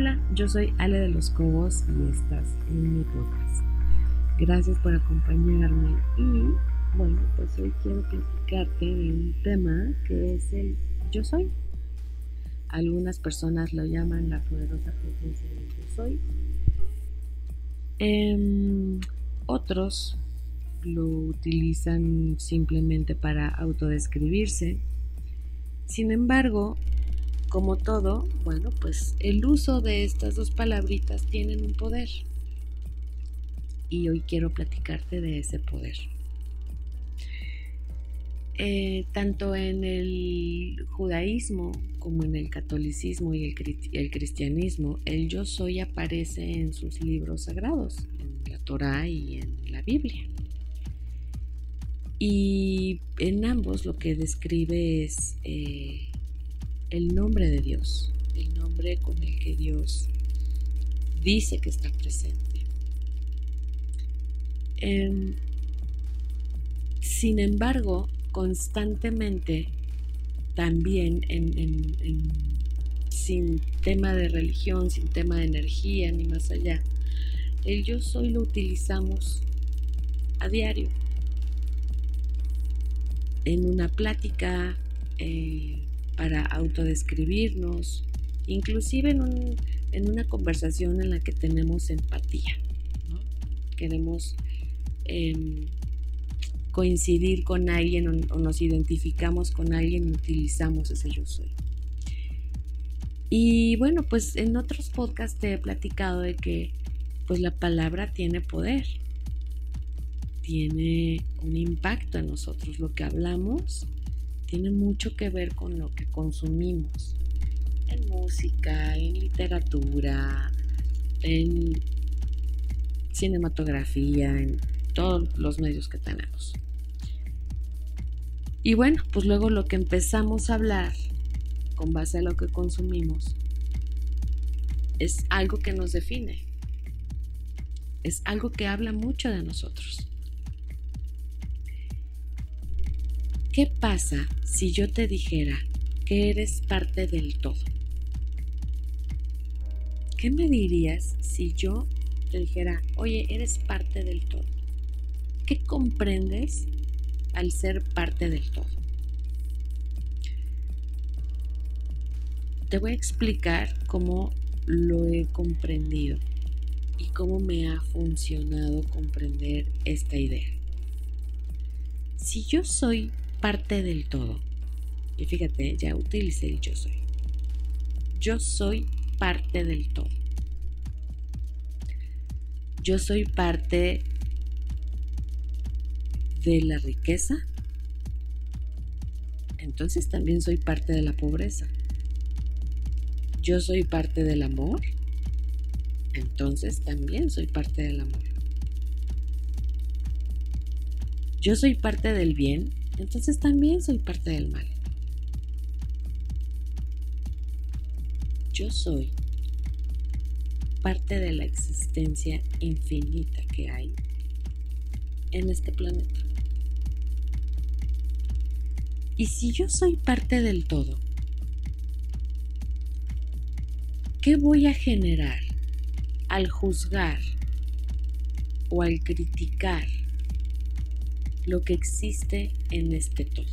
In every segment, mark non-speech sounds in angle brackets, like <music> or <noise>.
Hola, yo soy Ale de los Cobos y estás en mi podcast. Gracias por acompañarme y bueno, pues hoy quiero platicarte de un tema que es el yo soy. Algunas personas lo llaman la poderosa presencia del yo soy. Em, otros lo utilizan simplemente para autodescribirse. Sin embargo, como todo, bueno, pues el uso de estas dos palabritas tienen un poder. Y hoy quiero platicarte de ese poder. Eh, tanto en el judaísmo como en el catolicismo y el, cristianismo, el yo soy aparece en sus libros sagrados, en la Torah y en la Biblia. Y en ambos lo que describe es eh, el nombre de Dios, el nombre con el que Dios dice que está presente. Em, sin embargo, constantemente, también sin tema de religión, sin tema de energía, ni más allá, el yo soy lo utilizamos a diario. En una plática, eh, para autodescribirnos, inclusive en, una conversación en la que tenemos empatía. Queremos em, coincidir con alguien o, nos identificamos con alguien y utilizamos ese yo soy. Y bueno, pues en otros podcasts te he platicado de que pues la palabra tiene poder, tiene un impacto en nosotros. Lo que hablamos tiene mucho que ver con lo que consumimos en música, en literatura, en cinematografía, en todos los medios que tenemos. Y bueno, pues luego lo que empezamos a hablar con base a lo que consumimos es algo que nos define. Es algo que habla mucho de nosotros. ¿Qué pasa si yo te dijera que eres parte del todo? ¿Qué me dirías si yo te dijera, oye, eres parte del todo? ¿Qué comprendes al ser parte del todo? Te voy a explicar cómo lo he comprendido y cómo me ha funcionado comprender esta idea. Si yo soy parte del todo. Y fíjate, ya utilicé el yo soy. Yo soy parte del todo. Yo soy parte de la riqueza. Entonces también soy parte de la pobreza. Yo soy parte del amor. Entonces también soy parte del amor. Yo soy parte del bien entonces también soy parte del mal. Yo soy parte de la existencia infinita que hay en este planeta. Y si yo soy parte del todo, ¿qué voy a generar al juzgar o al criticar lo que existe en este todo.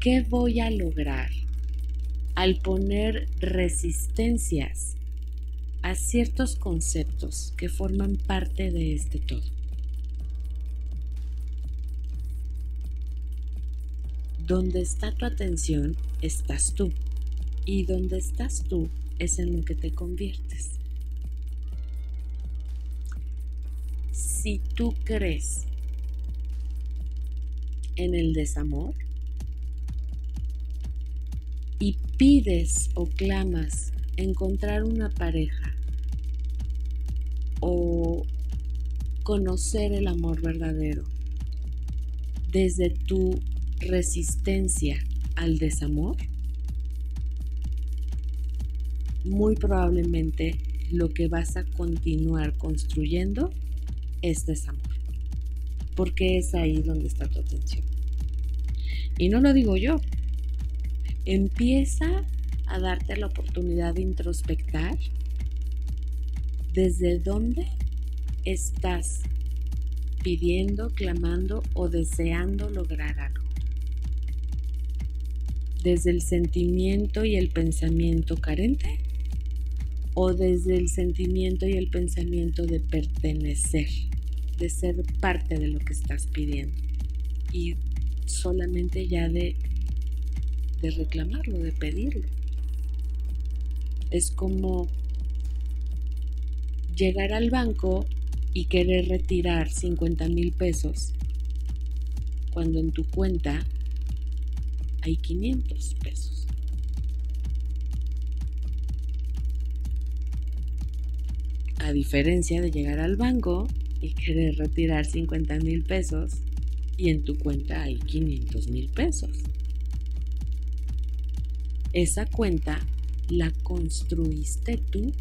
¿Qué voy a lograr al poner resistencias a ciertos conceptos que forman parte de este todo? Donde está tu atención, estás tú. Y donde estás tú es en lo que te conviertes. Si tú crees en el desamor y pides o clamas encontrar una pareja o conocer el amor verdadero desde tu resistencia al desamor, muy probablemente lo que vas a continuar construyendo es desamor. Porque es ahí donde está tu atención. Y no lo digo yo. Empieza a darte la oportunidad de introspectar desde dónde estás pidiendo, clamando o deseando lograr algo. Desde el sentimiento y el pensamiento carente o desde el sentimiento y el pensamiento de pertenecer, de ser parte de lo que estás pidiendo y solamente ya de, de reclamarlo, de pedirlo. Es como llegar al banco y querer retirar 50 mil pesos cuando en tu cuenta hay 500 pesos. A diferencia de llegar al banco y querer retirar 50 mil pesos y en tu cuenta hay 500 mil pesos. Esa cuenta la construiste tú.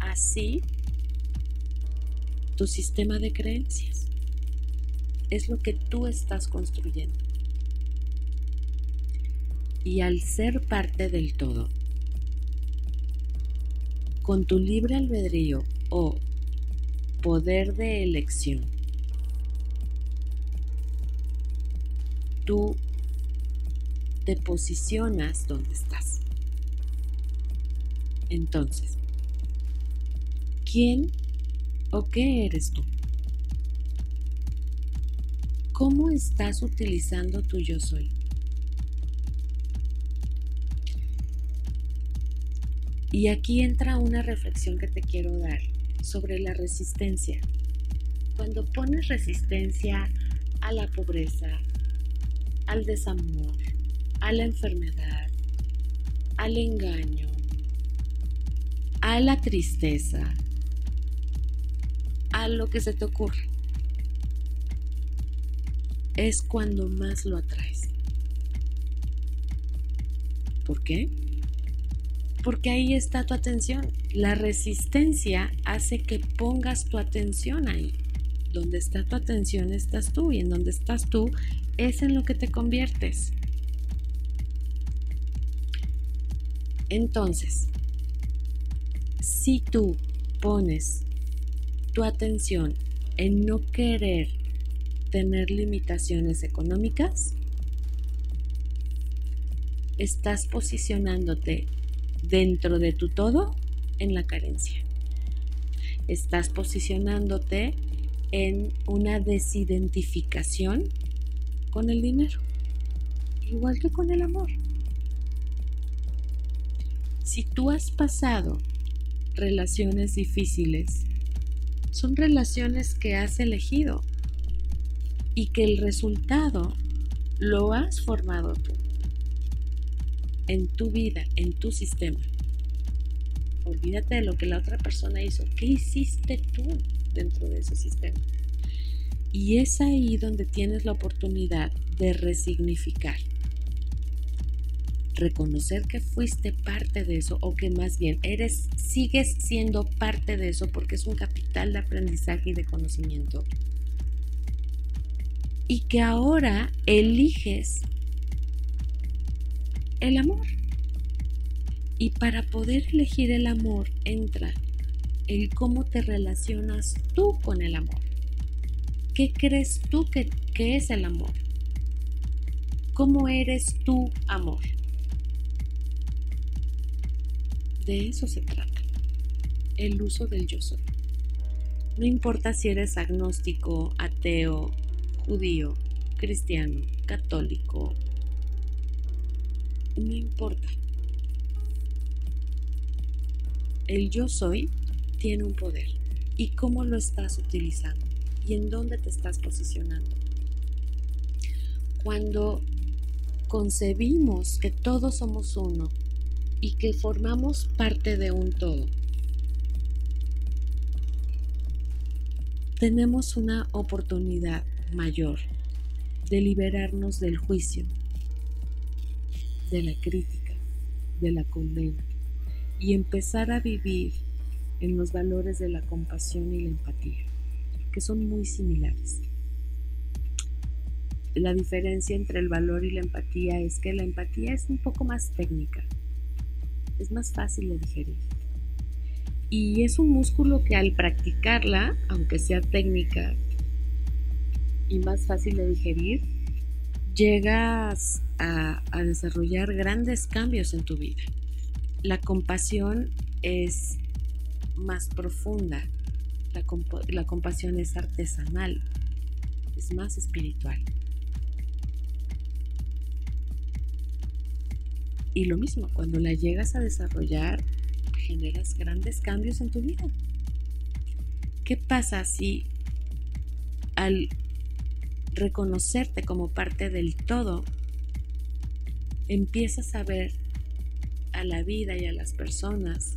Así, tu sistema de creencias es lo que tú estás construyendo. Y al ser parte del todo, con tu libre albedrío o poder de elección, tú te posicionas donde estás. Entonces, ¿quién o qué eres tú? ¿Cómo estás utilizando tu yo soy? Y aquí entra una reflexión que te quiero dar sobre la resistencia. Cuando pones resistencia a la pobreza, al desamor, a la enfermedad, al engaño, a la tristeza, a lo que se te ocurre. Es cuando más lo atraes. ¿Por qué? Porque ahí está tu atención. La resistencia hace que pongas tu atención ahí. Donde está tu atención estás tú y en donde estás tú es en lo que te conviertes. Entonces, si tú pones tu atención en no querer tener limitaciones económicas, estás posicionándote dentro de tu todo en la carencia. Estás posicionándote en una desidentificación con el dinero, igual que con el amor. Si tú has pasado relaciones difíciles, son relaciones que has elegido y que el resultado lo has formado tú, en tu vida, en tu sistema. Olvídate de lo que la otra persona hizo. ¿Qué hiciste tú dentro de ese sistema? Y es ahí donde tienes la oportunidad de resignificar. Reconocer que fuiste parte de eso o que más bien eres sigues siendo parte de eso porque es un capital de aprendizaje y de conocimiento. Y que ahora eliges el amor. Y para poder elegir el amor entra el cómo te relacionas tú con el amor. ¿Qué crees tú que, es el amor? ¿Cómo eres tú amor? De eso se trata, el uso del yo soy. No importa si eres agnóstico, ateo, judío, cristiano, católico, no importa. El yo soy tiene un poder. ¿Y cómo lo estás utilizando? y en dónde te estás posicionando. Cuando concebimos que todos somos uno y que formamos parte de un todo, tenemos una oportunidad mayor de liberarnos del juicio, de la crítica, de la condena y empezar a vivir en los valores de la compasión y la empatía que son muy similares. la diferencia entre el valor y la empatía es que la empatía es un poco más técnica, es más fácil de digerir. Y es un músculo que al practicarla, aunque sea técnica y más fácil de digerir, llegas a, desarrollar grandes cambios en tu vida. La compasión es más profunda, la compasión es artesanal, es más espiritual. Y lo mismo, cuando la llegas a desarrollar, generas grandes cambios en tu vida. ¿Qué pasa si al reconocerte como parte del todo, empiezas a ver a la vida y a las personas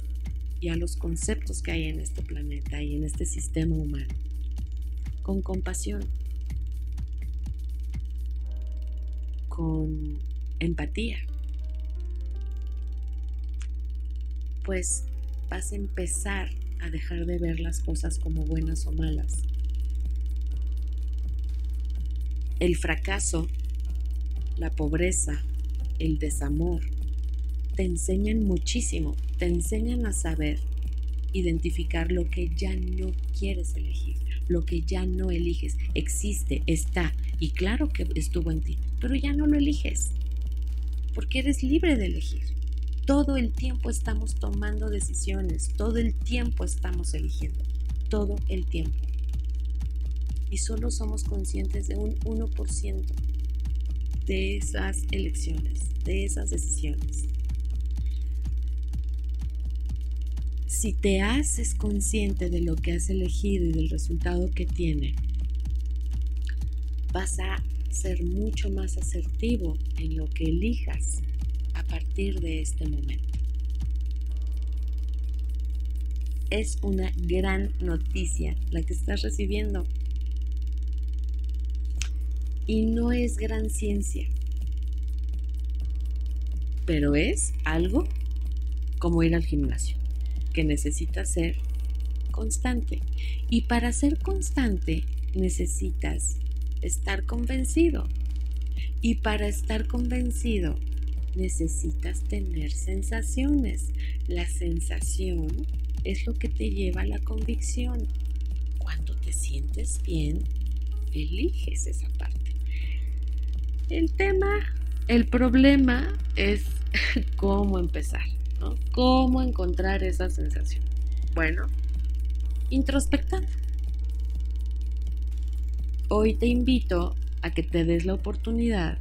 y a los conceptos que hay en este planeta y en este sistema humano con compasión, con empatía? pues vas a empezar a dejar de ver las cosas como buenas o malas. El fracaso, la pobreza, el desamor, te enseñan muchísimo, te enseñan a saber identificar lo que ya no quieres elegir, lo que ya no eliges, existe, está, y claro que estuvo en ti, pero ya no lo eliges, porque eres libre de elegir. Todo el tiempo estamos tomando decisiones, todo el tiempo estamos eligiendo, todo el tiempo. Y solo somos conscientes de un 1% de esas elecciones, de esas decisiones. Si te haces consciente de lo que has elegido y del resultado que tiene, vas a ser mucho más asertivo en lo que elijas partir de este momento. Es una gran noticia la que estás recibiendo. Y no es gran ciencia, pero es algo como ir al gimnasio, que necesita ser constante. Y para ser constante necesitas estar convencido. Y para estar convencido necesitas tener sensaciones. La sensación es lo que te lleva a la convicción. Cuando te sientes bien, eliges esa parte. El tema, el problema es <laughs> cómo empezar, ¿no? Cómo encontrar esa sensación. Bueno, introspectando. Hoy te invito a que te des la oportunidad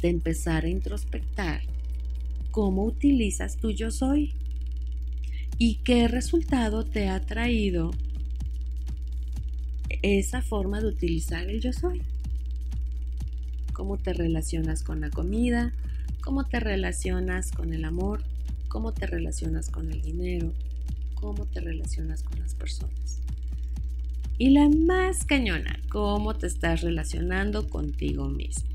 de empezar a introspectar cómo utilizas tu yo soy y qué resultado te ha traído esa forma de utilizar el yo soy. Cómo te relacionas con la comida, cómo te relacionas con el amor, cómo te relacionas con el dinero, cómo te relacionas con las personas. Y la más cañona, cómo te estás relacionando contigo mismo.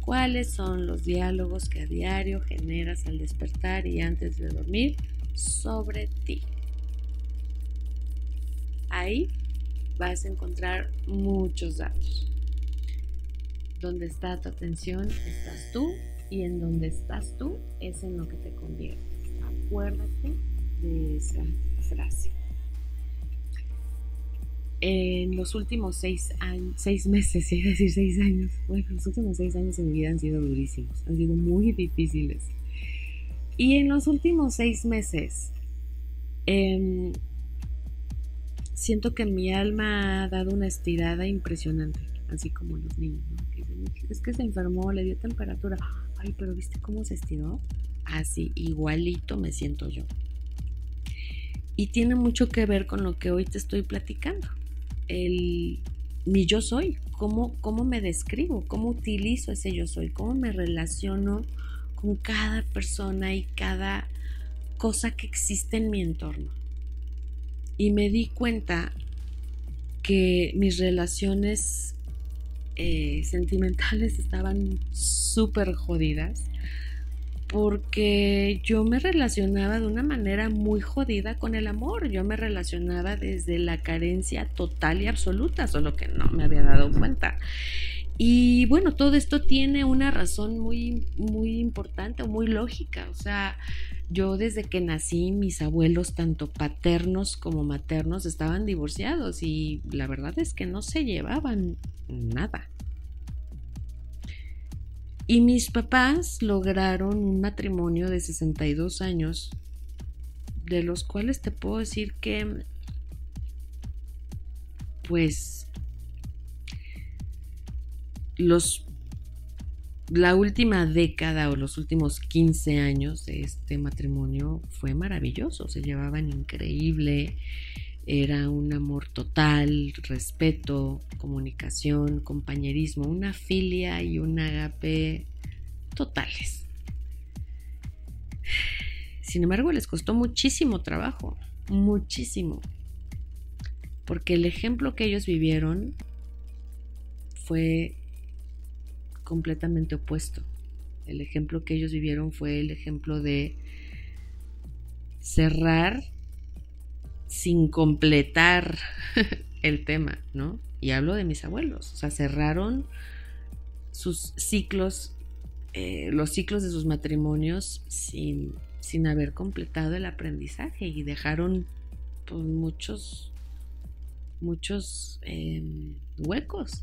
¿Cuáles son los diálogos que a diario generas al despertar y antes de dormir sobre ti? Ahí vas a encontrar muchos datos. Donde está tu atención estás tú y en donde estás tú es en lo que te conviene. Acuérdate de esa frase en los últimos seis, años, seis meses, <laughs> es decir, seis años, bueno, los últimos seis años en mi vida han sido durísimos, han sido muy difíciles. Y en los últimos seis meses, em, siento que mi alma ha dado una estirada impresionante, así como los niños, es que se enfermó, le dio temperatura. Ay, pero ¿viste cómo se estiró? Así, igualito me siento yo. Y tiene mucho que ver con lo que hoy te estoy platicando el, mi yo soy, cómo, cómo me describo, cómo utilizo ese yo soy, cómo me relaciono con cada persona y cada cosa que existe en mi entorno. Y me di cuenta que mis relaciones eh, sentimentales estaban súper jodidas porque yo me relacionaba de una manera muy jodida con el amor. Yo me relacionaba desde la carencia total y absoluta, solo que no me había dado cuenta. Y bueno, todo esto tiene una razón muy, muy importante o muy lógica. O sea, yo desde que nací, mis abuelos, tanto paternos como maternos, estaban divorciados y la verdad es que no se llevaban nada. Y mis papás lograron un matrimonio de 62 años, de los cuales te puedo decir que, pues, los, la última década o los últimos 15 años de este matrimonio fue maravilloso, se llevaban increíble, era un amor total, respeto, comunicación, compañerismo, una filia y un agape totales. Sin embargo, les costó muchísimo trabajo, muchísimo, porque el ejemplo que ellos vivieron fue completamente opuesto. El ejemplo que ellos vivieron fue el ejemplo de cerrar sin completar <laughs> el tema, ¿no? Y hablo de mis abuelos, o sea, cerraron sus ciclos, eh, los ciclos de sus matrimonios sin, sin haber completado el aprendizaje y dejaron pues, muchos, muchos em, huecos.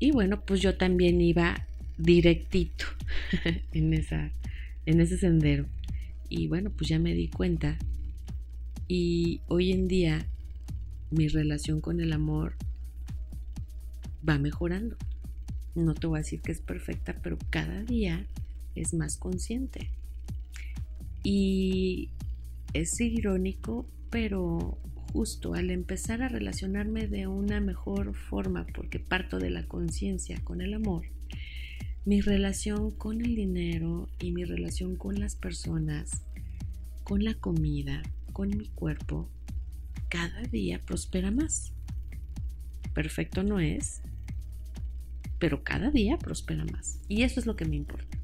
Y bueno, pues yo también iba directito <laughs> en, esa, en ese sendero. Y bueno, pues ya me di cuenta y hoy en día mi relación con el amor va mejorando. No te voy a decir que es perfecta, pero cada día es más consciente. Y es irónico, pero justo al empezar a relacionarme de una mejor forma, porque parto de la conciencia con el amor, mi relación con el dinero y mi relación con las personas, con la comida, con mi cuerpo cada día prospera más. Perfecto no es, pero cada día prospera más. Y eso es lo que me importa.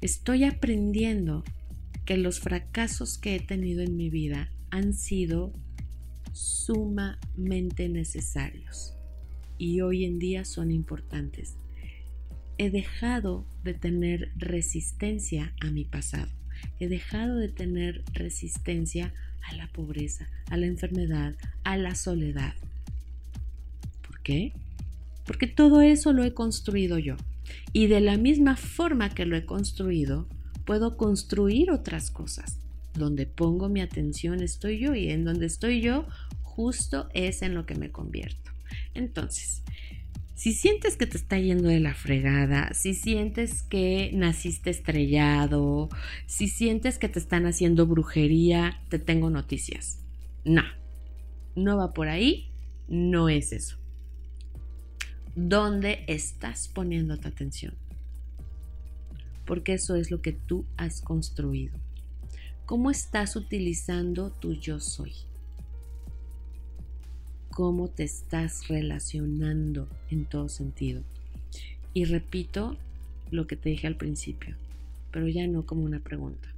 Estoy aprendiendo que los fracasos que he tenido en mi vida han sido sumamente necesarios y hoy en día son importantes. He dejado de tener resistencia a mi pasado he dejado de tener resistencia a la pobreza, a la enfermedad, a la soledad. ¿Por qué? Porque todo eso lo he construido yo. Y de la misma forma que lo he construido, puedo construir otras cosas. Donde pongo mi atención estoy yo y en donde estoy yo, justo es en lo que me convierto. Entonces, si sientes que te está yendo de la fregada, si sientes que naciste estrellado, si sientes que te están haciendo brujería, te tengo noticias. No, no va por ahí, no es eso. ¿Dónde estás poniendo tu atención? Porque eso es lo que tú has construido. ¿Cómo estás utilizando tu yo soy? cómo te estás relacionando en todo sentido. Y repito lo que te dije al principio, pero ya no como una pregunta,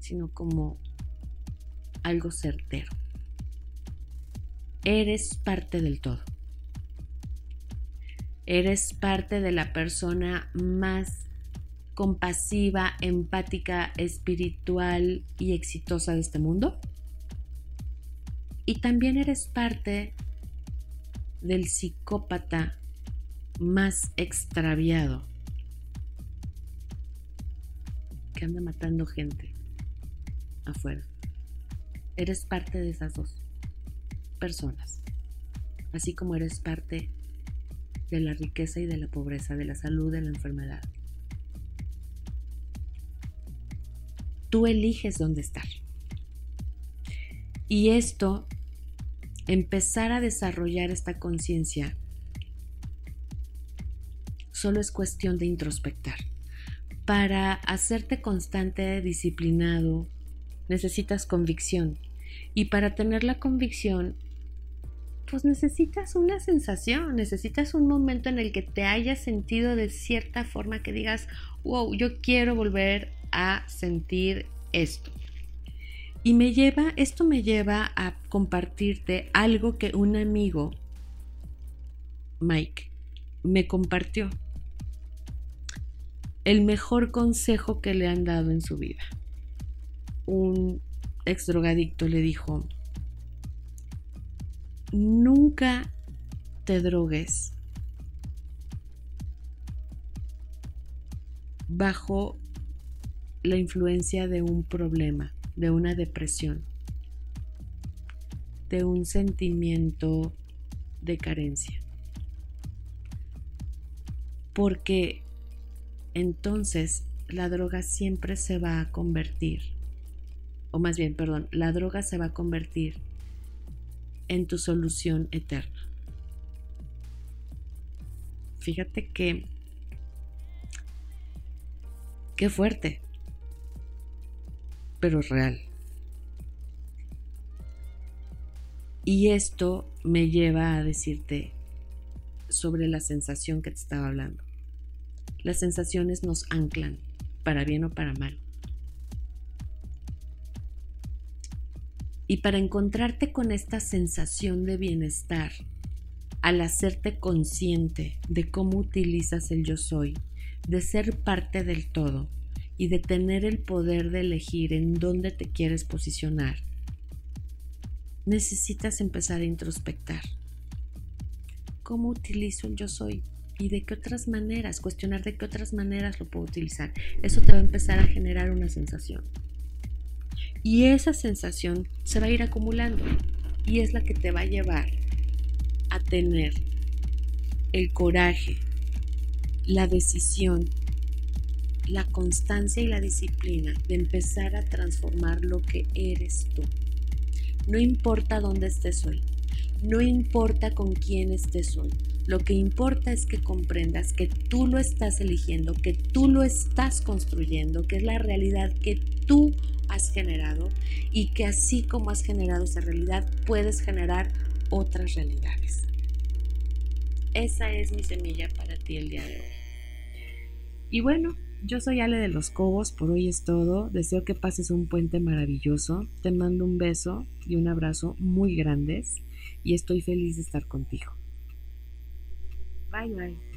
sino como algo certero. Eres parte del todo. Eres parte de la persona más compasiva, empática, espiritual y exitosa de este mundo. Y también eres parte del psicópata más extraviado que anda matando gente afuera. Eres parte de esas dos personas, así como eres parte de la riqueza y de la pobreza, de la salud, de la enfermedad. Tú eliges dónde estar. Y esto empezar a desarrollar esta conciencia solo es cuestión de introspectar. Para hacerte constante, disciplinado, necesitas convicción. Y para tener la convicción pues necesitas una sensación, necesitas un momento en el que te hayas sentido de cierta forma que digas, wow, yo quiero volver a sentir esto. Y me lleva, esto me lleva a compartirte algo que un amigo, Mike, me compartió. El mejor consejo que le han dado en su vida. Un ex drogadicto le dijo, nunca te drogues bajo la influencia de un problema, de una depresión, de un sentimiento de carencia. Porque entonces la droga siempre se va a convertir, o más bien, perdón, la droga se va a convertir en tu solución eterna. Fíjate que, qué fuerte, pero real. Y esto me lleva a decirte sobre la sensación que te estaba hablando. Las sensaciones nos anclan, para bien o para mal. Y para encontrarte con esta sensación de bienestar, al hacerte consciente de cómo utilizas el yo soy, de ser parte del todo y de tener el poder de elegir en dónde te quieres posicionar, necesitas empezar a introspectar. ¿Cómo utilizo el yo soy? ¿Y de qué otras maneras? Cuestionar de qué otras maneras lo puedo utilizar. Eso te va a empezar a generar una sensación. Y esa sensación se va a ir acumulando y es la que te va a llevar a tener el coraje, la decisión, la constancia y la disciplina de empezar a transformar lo que eres tú. No importa dónde estés hoy, no importa con quién estés hoy, lo que importa es que comprendas que tú lo estás eligiendo, que tú lo estás construyendo, que es la realidad que tú has generado y que así como has generado esa realidad, puedes generar otras realidades. Esa es mi semilla para ti el día de hoy. Y bueno, yo soy Ale de los Cobos, por hoy es todo. Deseo que pases un puente maravilloso. Te mando un beso y un abrazo muy grandes y estoy feliz de estar contigo. Bye bye.